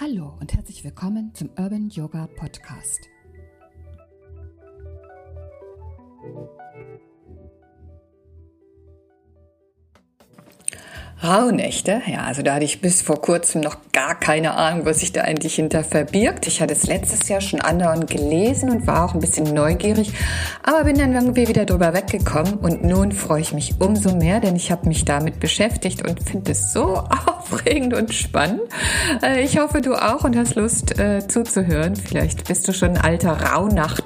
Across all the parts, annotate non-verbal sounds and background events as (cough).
Hallo und herzlich willkommen zum Urban Yoga Podcast. Rauhnächte, ja, also da hatte ich bis vor kurzem noch gar keine Ahnung, was sich da eigentlich hinter verbirgt. Ich hatte es letztes Jahr schon andauernd gelesen und war auch ein bisschen neugierig, aber bin dann irgendwie wieder drüber weggekommen und nun freue ich mich umso mehr, denn ich habe mich damit beschäftigt und finde es so (laughs) aufregend und spannend. Äh, ich hoffe, du auch und hast Lust äh, zuzuhören. Vielleicht bist du schon ein alter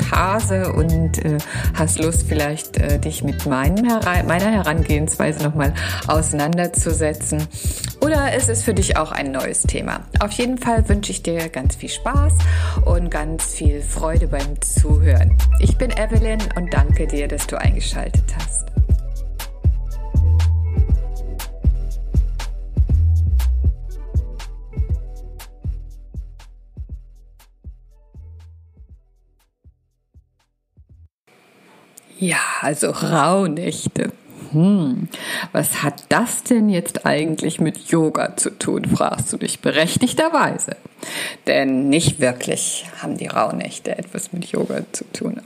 Rauhnachthase und äh, hast Lust, vielleicht äh, dich mit meinem, meiner Herangehensweise nochmal auseinanderzusetzen oder ist es für dich auch ein neues Thema? Auf jeden Fall wünsche ich dir ganz viel Spaß und ganz viel Freude beim Zuhören. Ich bin Evelyn und danke dir, dass du eingeschaltet hast. Ja, also Rauhnächte. Hm, was hat das denn jetzt eigentlich mit Yoga zu tun, fragst du dich berechtigterweise. Denn nicht wirklich haben die Rauhnächte etwas mit Yoga zu tun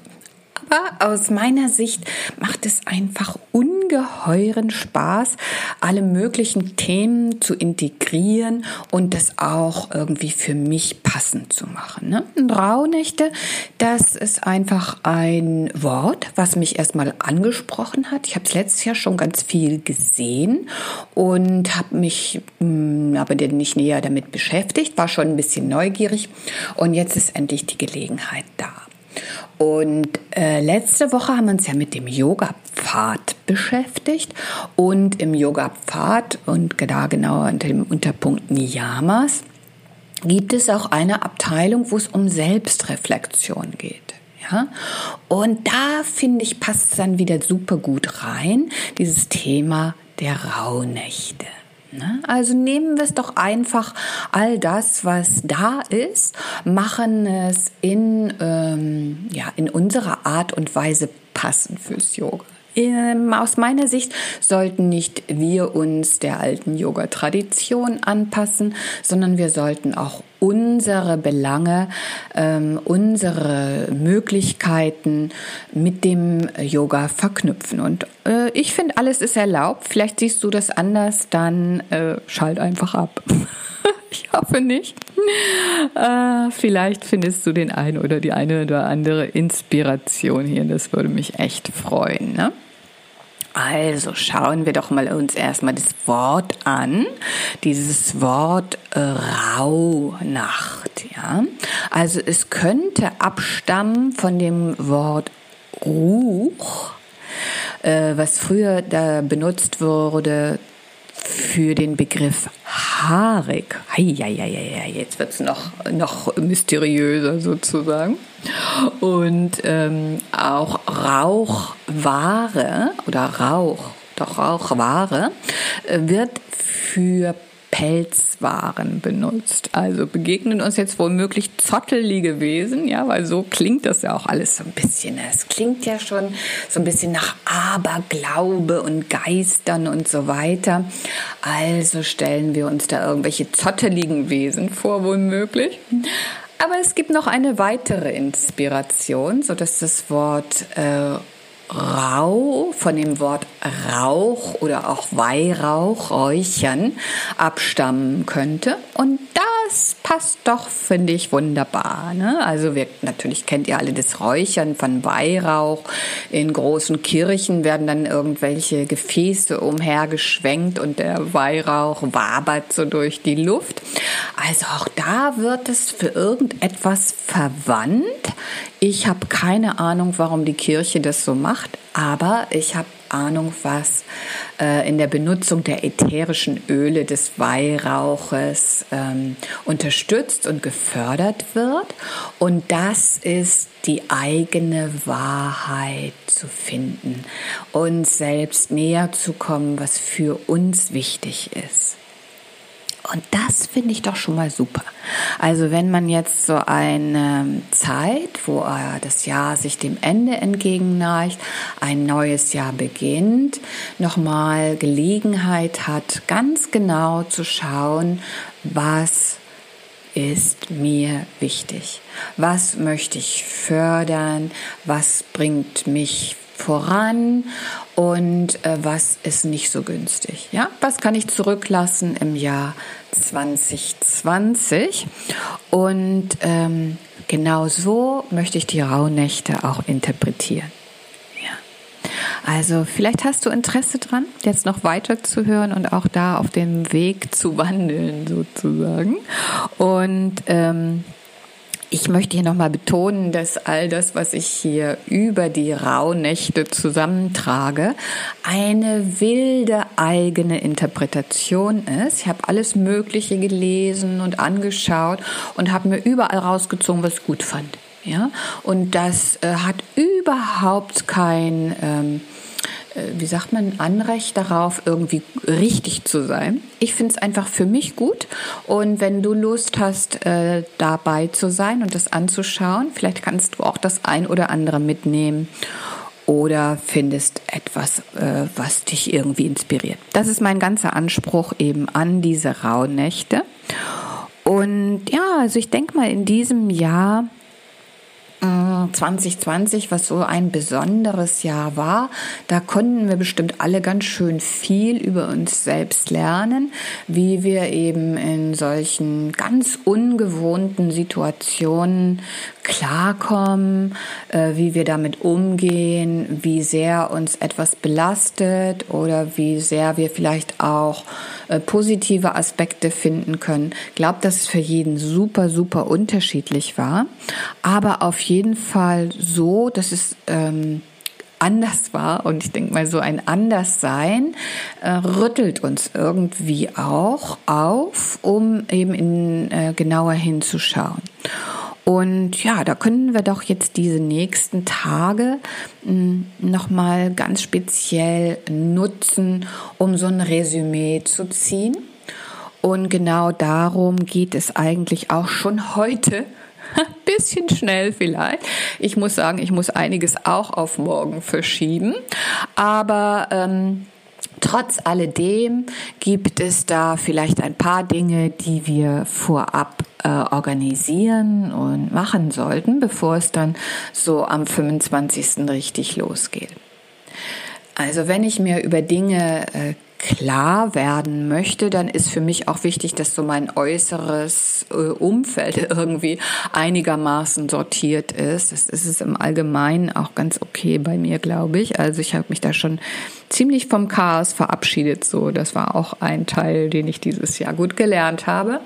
aber aus meiner Sicht macht es einfach ungeheuren Spaß, alle möglichen Themen zu integrieren und das auch irgendwie für mich passend zu machen. Ne? Und Rauhnächte, das ist einfach ein Wort, was mich erstmal angesprochen hat. Ich habe es letztes Jahr schon ganz viel gesehen und habe mich mh, hm, aber nicht näher damit beschäftigt, war schon ein bisschen neugierig und jetzt ist endlich die Gelegenheit da. Und äh, letzte Woche haben wir uns ja mit dem Yoga-Pfad beschäftigt. Und im Yoga-Pfad und da genauer unter dem Unterpunkt Niyamas gibt es auch eine Abteilung, wo es um Selbstreflexion geht. Ja? Und da finde ich, passt es dann wieder super gut rein, dieses Thema der Rauhnächte. Ne? Also nehmen wir es doch einfach all das, was da ist, machen es in, ähm, ja, in unserer Art und Weise passend fürs Yoga. Ähm, aus meiner Sicht sollten nicht wir uns der alten Yoga-Tradition anpassen, sondern wir sollten auch unsere Belange, ähm, unsere Möglichkeiten mit dem Yoga verknüpfen. Und äh, ich finde, alles ist erlaubt. Vielleicht siehst du das anders, dann äh, schalt einfach ab. (laughs) ich hoffe nicht. Äh, vielleicht findest du den einen oder die eine oder andere Inspiration hier. Das würde mich echt freuen. Ne? Also schauen wir doch mal uns erstmal das Wort an. Dieses Wort äh, Rauhnacht, ja. Also es könnte abstammen von dem Wort Ruch, äh, was früher da benutzt wurde für den Begriff haarig. Heieieiei, jetzt wird es noch, noch mysteriöser sozusagen. Und ähm, auch Rauchware oder Rauch, doch Rauchware äh, wird für Pelzwaren benutzt. Also begegnen uns jetzt womöglich zottelige Wesen, ja, weil so klingt das ja auch alles so ein bisschen. Es klingt ja schon so ein bisschen nach Aberglaube und Geistern und so weiter. Also stellen wir uns da irgendwelche zotteligen Wesen vor, womöglich. Aber es gibt noch eine weitere Inspiration, so dass das Wort äh, Rau von dem Wort Rauch oder auch Weihrauch, Räuchern abstammen könnte. Und das passt doch, finde ich, wunderbar. Ne? Also wir, natürlich kennt ihr alle das Räuchern von Weihrauch. In großen Kirchen werden dann irgendwelche Gefäße umhergeschwenkt und der Weihrauch wabert so durch die Luft. Also auch da wird es für irgendetwas verwandt. Ich habe keine Ahnung, warum die Kirche das so macht, aber ich habe Ahnung, was äh, in der Benutzung der ätherischen Öle des Weihrauches ähm, unterstützt und gefördert wird. Und das ist die eigene Wahrheit zu finden, uns selbst näher zu kommen, was für uns wichtig ist. Und das finde ich doch schon mal super. Also wenn man jetzt so eine Zeit, wo das Jahr sich dem Ende entgegenneigt, ein neues Jahr beginnt, nochmal Gelegenheit hat, ganz genau zu schauen, was ist mir wichtig? Was möchte ich fördern? Was bringt mich voran und äh, was ist nicht so günstig. Ja, was kann ich zurücklassen im Jahr 2020? Und ähm, genau so möchte ich die Rauhnächte auch interpretieren. Also vielleicht hast du Interesse dran, jetzt noch weiter zu hören und auch da auf dem Weg zu wandeln sozusagen. Und ähm, ich möchte hier nochmal betonen, dass all das, was ich hier über die Rauhnächte zusammentrage, eine wilde eigene Interpretation ist. Ich habe alles Mögliche gelesen und angeschaut und habe mir überall rausgezogen, was ich gut fand. Ja, und das äh, hat überhaupt kein ähm, äh, wie sagt man, Anrecht darauf, irgendwie richtig zu sein. Ich finde es einfach für mich gut. Und wenn du Lust hast, äh, dabei zu sein und das anzuschauen, vielleicht kannst du auch das ein oder andere mitnehmen oder findest etwas, äh, was dich irgendwie inspiriert. Das ist mein ganzer Anspruch eben an diese Rauhnächte. Und ja, also ich denke mal, in diesem Jahr 2020, was so ein besonderes Jahr war. Da konnten wir bestimmt alle ganz schön viel über uns selbst lernen, wie wir eben in solchen ganz ungewohnten Situationen klarkommen, äh, wie wir damit umgehen, wie sehr uns etwas belastet oder wie sehr wir vielleicht auch äh, positive Aspekte finden können. Ich glaube, dass es für jeden super, super unterschiedlich war, aber auf jeden Fall so, dass es ähm, anders war und ich denke mal so ein Anderssein äh, rüttelt uns irgendwie auch auf, um eben in, äh, genauer hinzuschauen. Und ja, da können wir doch jetzt diese nächsten Tage hm, nochmal ganz speziell nutzen, um so ein Resümee zu ziehen. Und genau darum geht es eigentlich auch schon heute. (laughs) Bisschen schnell vielleicht. Ich muss sagen, ich muss einiges auch auf morgen verschieben. Aber ähm, Trotz alledem gibt es da vielleicht ein paar Dinge, die wir vorab äh, organisieren und machen sollten, bevor es dann so am 25. richtig losgeht. Also wenn ich mir über Dinge äh, klar werden möchte, dann ist für mich auch wichtig, dass so mein äußeres äh, Umfeld (laughs) irgendwie einigermaßen sortiert ist. Das ist es im Allgemeinen auch ganz okay bei mir, glaube ich. Also ich habe mich da schon ziemlich vom Chaos verabschiedet. So, das war auch ein Teil, den ich dieses Jahr gut gelernt habe.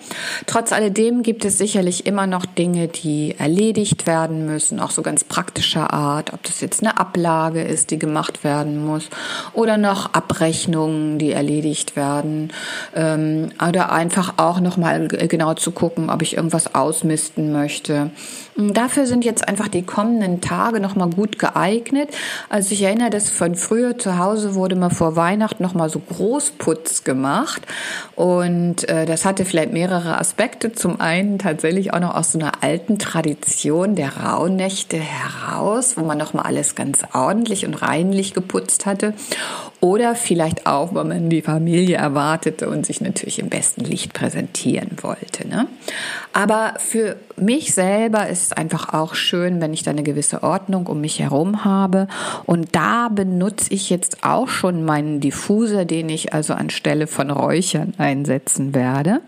Trotz alledem gibt es sicherlich immer noch Dinge, die erledigt werden müssen, auch so ganz praktischer Art. Ob das jetzt eine Ablage ist, die gemacht werden muss, oder noch Abrechnungen, die erledigt werden, ähm, oder einfach auch noch mal genau zu gucken, ob ich irgendwas ausmisten möchte. Dafür sind jetzt einfach die kommenden Tage noch mal gut geeignet. Also ich erinnere, dass von früher zu Hause wurde mal vor Weihnachten noch mal so Großputz gemacht und äh, das hatte vielleicht mehrere Aspekte. Zum einen tatsächlich auch noch aus so einer alten Tradition der Rauhnächte heraus, wo man noch mal alles ganz ordentlich und reinlich geputzt hatte oder vielleicht auch, weil man die Familie erwartete und sich natürlich im besten Licht präsentieren wollte. Ne? Aber für mich selber ist es einfach auch schön, wenn ich da eine gewisse Ordnung um mich herum habe. Und da benutze ich jetzt auch schon meinen Diffuser, den ich also anstelle von Räuchern einsetzen werde.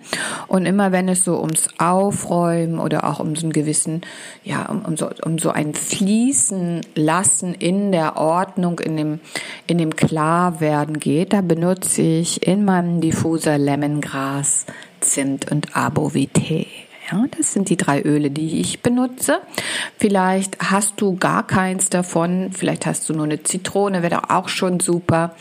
Und immer wenn es so ums Aufräumen oder auch um so einen gewissen, ja, um, um, so, um so ein Fließen lassen in der Ordnung, in dem, in dem Klar werden geht, da benutze ich in meinem Diffuser Lemongras, Zimt und Arbovité. Ja, das sind die drei Öle, die ich benutze. Vielleicht hast du gar keins davon. Vielleicht hast du nur eine Zitrone, wäre auch schon super.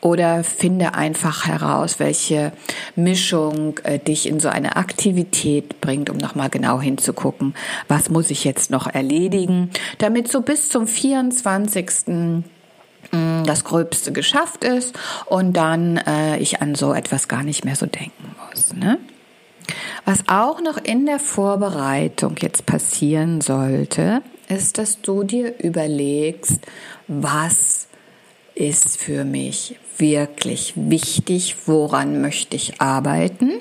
Oder finde einfach heraus, welche Mischung äh, dich in so eine Aktivität bringt, um nochmal genau hinzugucken, was muss ich jetzt noch erledigen, damit so bis zum 24 das Gröbste geschafft ist und dann äh, ich an so etwas gar nicht mehr so denken muss. Ne? Was auch noch in der Vorbereitung jetzt passieren sollte, ist, dass du dir überlegst, was ist für mich wirklich wichtig, woran möchte ich arbeiten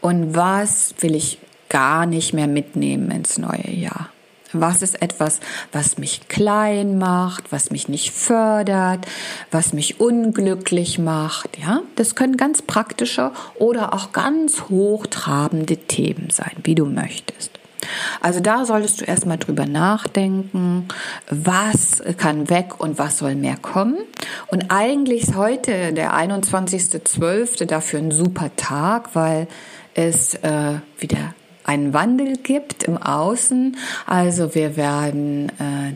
und was will ich gar nicht mehr mitnehmen ins neue Jahr? Was ist etwas, was mich klein macht, was mich nicht fördert, was mich unglücklich macht? Ja, das können ganz praktische oder auch ganz hochtrabende Themen sein, wie du möchtest. Also da solltest du erstmal drüber nachdenken, was kann weg und was soll mehr kommen. Und eigentlich ist heute der 21.12. dafür ein super Tag, weil es äh, wieder einen Wandel gibt im Außen. Also wir werden äh,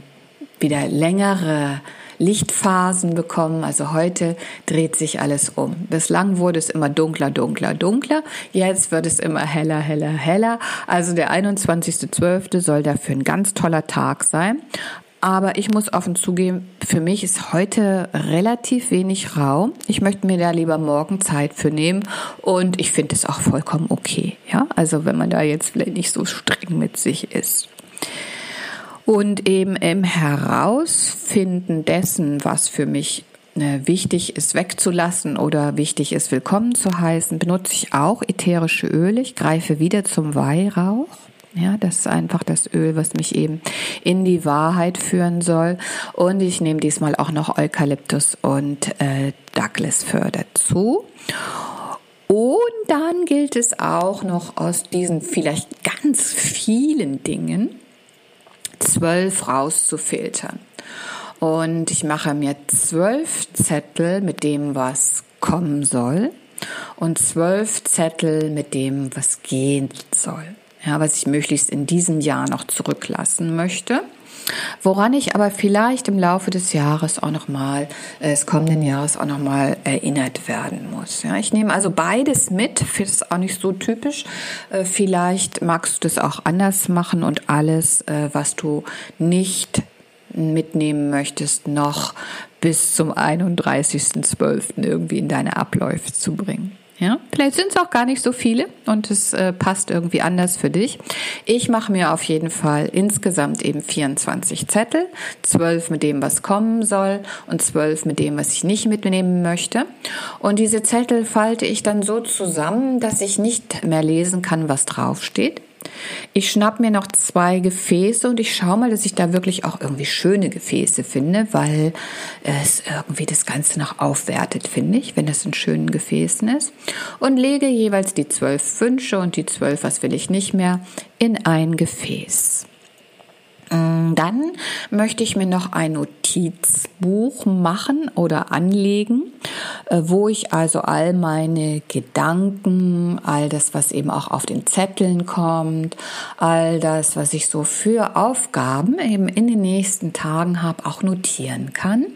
wieder längere Lichtphasen bekommen. Also heute dreht sich alles um. Bislang wurde es immer dunkler, dunkler, dunkler. Jetzt wird es immer heller, heller, heller. Also der 21.12. soll dafür ein ganz toller Tag sein. Aber ich muss offen zugeben, für mich ist heute relativ wenig Raum. Ich möchte mir da lieber morgen Zeit für nehmen und ich finde es auch vollkommen okay. Ja, also wenn man da jetzt vielleicht nicht so streng mit sich ist. Und eben im Herausfinden dessen, was für mich äh, wichtig ist wegzulassen oder wichtig ist willkommen zu heißen, benutze ich auch ätherische Öle. Ich greife wieder zum Weihrauch. Ja, das ist einfach das Öl, was mich eben in die Wahrheit führen soll. Und ich nehme diesmal auch noch Eukalyptus und äh, Douglas Fir dazu. Und dann gilt es auch noch aus diesen vielleicht ganz vielen Dingen zwölf rauszufiltern. Und ich mache mir zwölf Zettel mit dem, was kommen soll und zwölf Zettel mit dem, was gehen soll. Ja, was ich möglichst in diesem Jahr noch zurücklassen möchte. Woran ich aber vielleicht im Laufe des Jahres auch nochmal, äh, des kommenden Jahres auch nochmal erinnert werden muss. Ja, ich nehme also beides mit, finde es auch nicht so typisch. Äh, vielleicht magst du das auch anders machen und alles, äh, was du nicht mitnehmen möchtest, noch bis zum 31.12. irgendwie in deine Abläufe zu bringen. Ja, vielleicht sind es auch gar nicht so viele und es äh, passt irgendwie anders für dich. Ich mache mir auf jeden Fall insgesamt eben 24 Zettel, 12 mit dem, was kommen soll und 12 mit dem, was ich nicht mitnehmen möchte. Und diese Zettel falte ich dann so zusammen, dass ich nicht mehr lesen kann, was draufsteht. Ich schnapp mir noch zwei Gefäße und ich schaue mal, dass ich da wirklich auch irgendwie schöne Gefäße finde, weil es irgendwie das Ganze noch aufwertet, finde ich, wenn das in schönen Gefäßen ist. Und lege jeweils die zwölf Wünsche und die zwölf, was will ich nicht mehr, in ein Gefäß. Mm, dann möchte ich mir noch ein Notizbuch machen oder anlegen, äh, wo ich also all meine Gedanken, all das, was eben auch auf den Zetteln kommt, all das, was ich so für Aufgaben eben in den nächsten Tagen habe, auch notieren kann.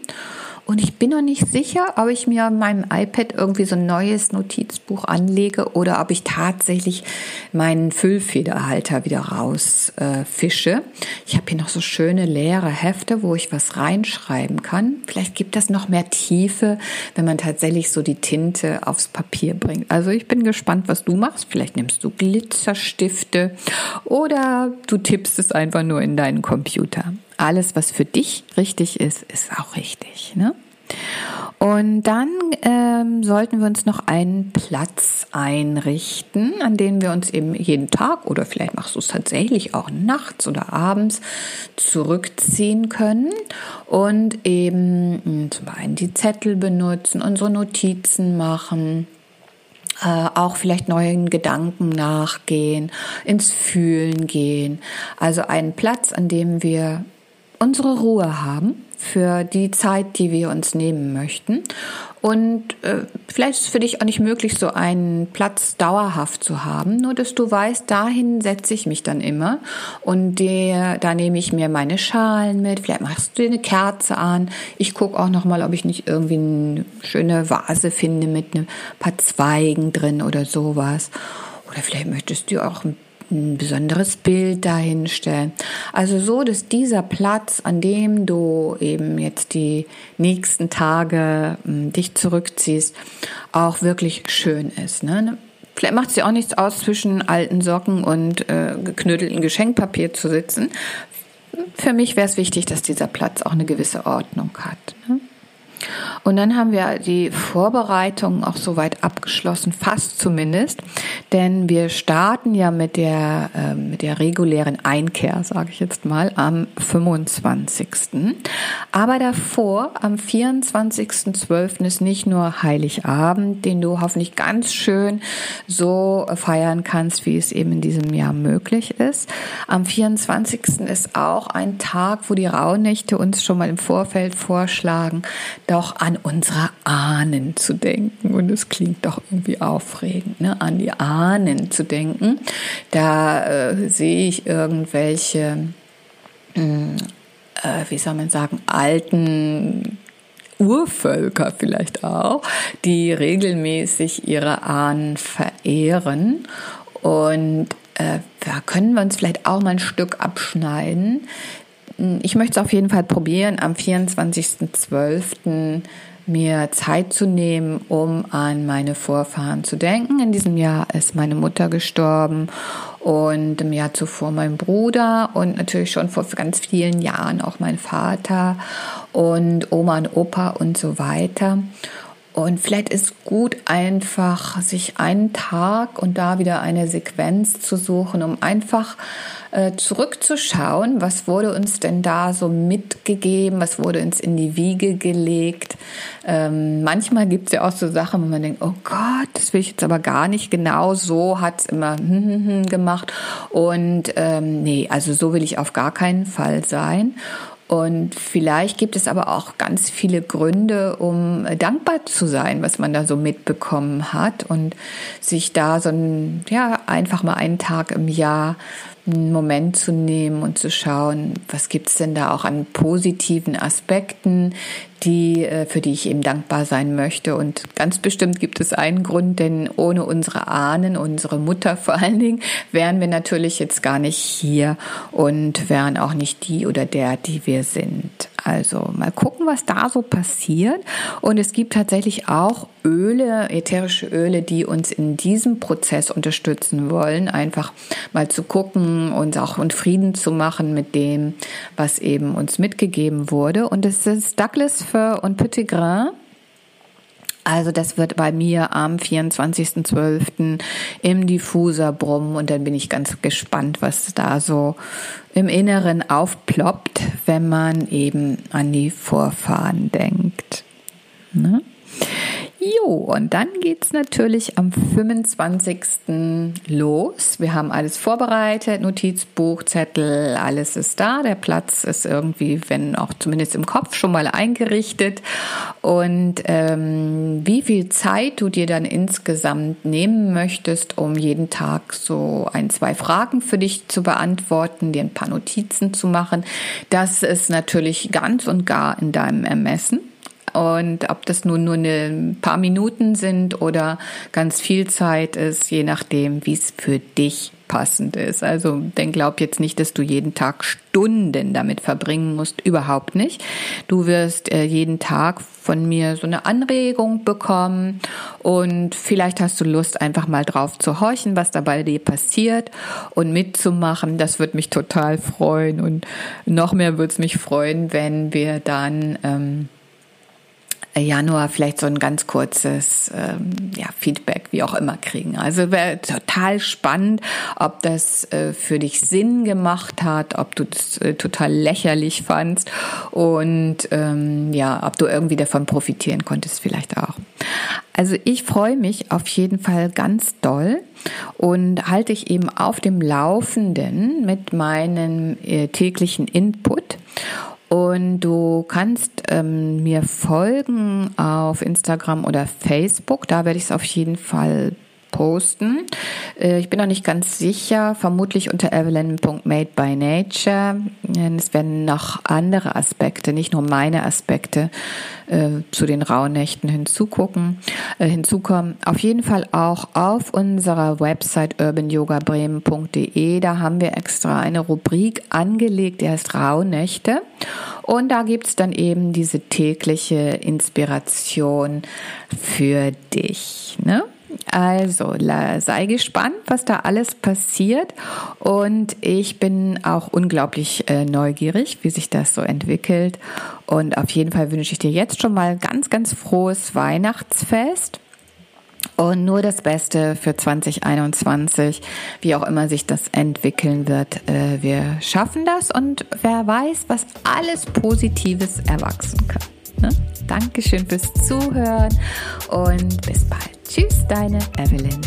Und ich bin noch nicht sicher, ob ich mir meinem iPad irgendwie so ein neues Notizbuch anlege oder ob ich tatsächlich meinen Füllfederhalter wieder rausfische. Äh, ich habe hier noch so schöne leere Hefte, wo ich was reinschreiben kann. Vielleicht gibt das noch mehr Tiefe, wenn man tatsächlich so die Tinte aufs Papier bringt. Also ich bin gespannt, was du machst. Vielleicht nimmst du Glitzerstifte oder du tippst es einfach nur in deinen Computer alles, was für dich richtig ist, ist auch richtig. Ne? Und dann ähm, sollten wir uns noch einen Platz einrichten, an dem wir uns eben jeden Tag oder vielleicht machst du es tatsächlich auch nachts oder abends zurückziehen können und eben hm, zum einen die Zettel benutzen, unsere Notizen machen, äh, auch vielleicht neuen Gedanken nachgehen, ins Fühlen gehen. Also einen Platz, an dem wir unsere Ruhe haben für die Zeit, die wir uns nehmen möchten. Und äh, vielleicht ist es für dich auch nicht möglich, so einen Platz dauerhaft zu haben, nur dass du weißt, dahin setze ich mich dann immer und der, da nehme ich mir meine Schalen mit, vielleicht machst du dir eine Kerze an. Ich gucke auch nochmal, ob ich nicht irgendwie eine schöne Vase finde mit ein paar Zweigen drin oder sowas. Oder vielleicht möchtest du auch ein ein besonderes Bild dahinstellen. Also so, dass dieser Platz, an dem du eben jetzt die nächsten Tage hm, dich zurückziehst, auch wirklich schön ist. Ne? Vielleicht macht es dir auch nichts aus, zwischen alten Socken und äh, geknödeltem Geschenkpapier zu sitzen. Für mich wäre es wichtig, dass dieser Platz auch eine gewisse Ordnung hat. Ne? Und dann haben wir die Vorbereitungen auch soweit abgeschlossen, fast zumindest, denn wir starten ja mit der, äh, mit der regulären Einkehr, sage ich jetzt mal, am 25. Aber davor, am 24.12. ist nicht nur Heiligabend, den du hoffentlich ganz schön so feiern kannst, wie es eben in diesem Jahr möglich ist. Am 24. ist auch ein Tag, wo die Rauhnächte uns schon mal im Vorfeld vorschlagen, doch an unsere Ahnen zu denken. Und es klingt doch irgendwie aufregend, ne? an die Ahnen zu denken. Da äh, sehe ich irgendwelche, äh, äh, wie soll man sagen, alten Urvölker vielleicht auch, die regelmäßig ihre Ahnen verehren. Und äh, da können wir uns vielleicht auch mal ein Stück abschneiden. Ich möchte es auf jeden Fall probieren, am 24.12 mir Zeit zu nehmen, um an meine Vorfahren zu denken. In diesem Jahr ist meine Mutter gestorben und im Jahr zuvor mein Bruder und natürlich schon vor ganz vielen Jahren auch mein Vater und Oma und Opa und so weiter. Und vielleicht ist gut einfach, sich einen Tag und da wieder eine Sequenz zu suchen, um einfach äh, zurückzuschauen, was wurde uns denn da so mitgegeben, was wurde uns in die Wiege gelegt. Ähm, manchmal gibt es ja auch so Sachen, wo man denkt, oh Gott, das will ich jetzt aber gar nicht genau so, hat es immer (laughs) gemacht. Und ähm, nee, also so will ich auf gar keinen Fall sein. Und vielleicht gibt es aber auch ganz viele Gründe, um dankbar zu sein, was man da so mitbekommen hat. Und sich da so ein, ja, einfach mal einen Tag im Jahr einen Moment zu nehmen und zu schauen, was gibt's denn da auch an positiven Aspekten, die, äh, für die ich eben dankbar sein möchte. Und ganz bestimmt gibt es einen Grund, denn ohne unsere Ahnen, unsere Mutter vor allen Dingen, wären wir natürlich jetzt gar nicht hier und wären auch nicht die oder der, die wir sind. Also mal gucken, was da so passiert. Und es gibt tatsächlich auch Öle, ätherische Öle, die uns in diesem Prozess unterstützen wollen. Einfach mal zu gucken und auch und Frieden zu machen mit dem, was eben uns mitgegeben wurde. Und es ist Douglas Fir und Petitgrain. Also das wird bei mir am 24.12. im Diffuser brummen und dann bin ich ganz gespannt, was da so im Inneren aufploppt, wenn man eben an die Vorfahren denkt. Ne? Jo, und dann geht's natürlich am 25. los. Wir haben alles vorbereitet, Notizbuch, Zettel, alles ist da. Der Platz ist irgendwie, wenn auch zumindest im Kopf, schon mal eingerichtet. Und ähm, wie viel Zeit du dir dann insgesamt nehmen möchtest, um jeden Tag so ein, zwei Fragen für dich zu beantworten, dir ein paar Notizen zu machen, das ist natürlich ganz und gar in deinem Ermessen. Und ob das nun nur ein paar Minuten sind oder ganz viel Zeit ist, je nachdem, wie es für dich passend ist. Also denn glaub jetzt nicht, dass du jeden Tag Stunden damit verbringen musst, überhaupt nicht. Du wirst äh, jeden Tag von mir so eine Anregung bekommen und vielleicht hast du Lust, einfach mal drauf zu horchen, was da bei dir passiert und mitzumachen. Das wird mich total freuen und noch mehr würde es mich freuen, wenn wir dann ähm, Januar vielleicht so ein ganz kurzes ähm, ja, Feedback, wie auch immer, kriegen. Also wäre total spannend, ob das äh, für dich Sinn gemacht hat, ob du das äh, total lächerlich fandst und ähm, ja, ob du irgendwie davon profitieren konntest, vielleicht auch. Also ich freue mich auf jeden Fall ganz doll und halte ich eben auf dem Laufenden mit meinem äh, täglichen Input. Und du kannst ähm, mir folgen auf Instagram oder Facebook. Da werde ich es auf jeden Fall posten. Äh, ich bin noch nicht ganz sicher, vermutlich unter evelyn.madebynature. Es werden noch andere Aspekte, nicht nur meine Aspekte äh, zu den Rauhnächten hinzugucken, äh, hinzukommen. Auf jeden Fall auch auf unserer Website urbanyogabremen.de. Da haben wir extra eine Rubrik angelegt, die heißt Rauhnächte. Und da gibt's dann eben diese tägliche Inspiration für dich. Ne? Also sei gespannt, was da alles passiert. Und ich bin auch unglaublich äh, neugierig, wie sich das so entwickelt. Und auf jeden Fall wünsche ich dir jetzt schon mal ganz, ganz frohes Weihnachtsfest. Und nur das Beste für 2021, wie auch immer sich das entwickeln wird. Äh, wir schaffen das und wer weiß, was alles Positives erwachsen kann. Ne? Dankeschön fürs Zuhören und bis bald. Tschüss, deine Evelyn.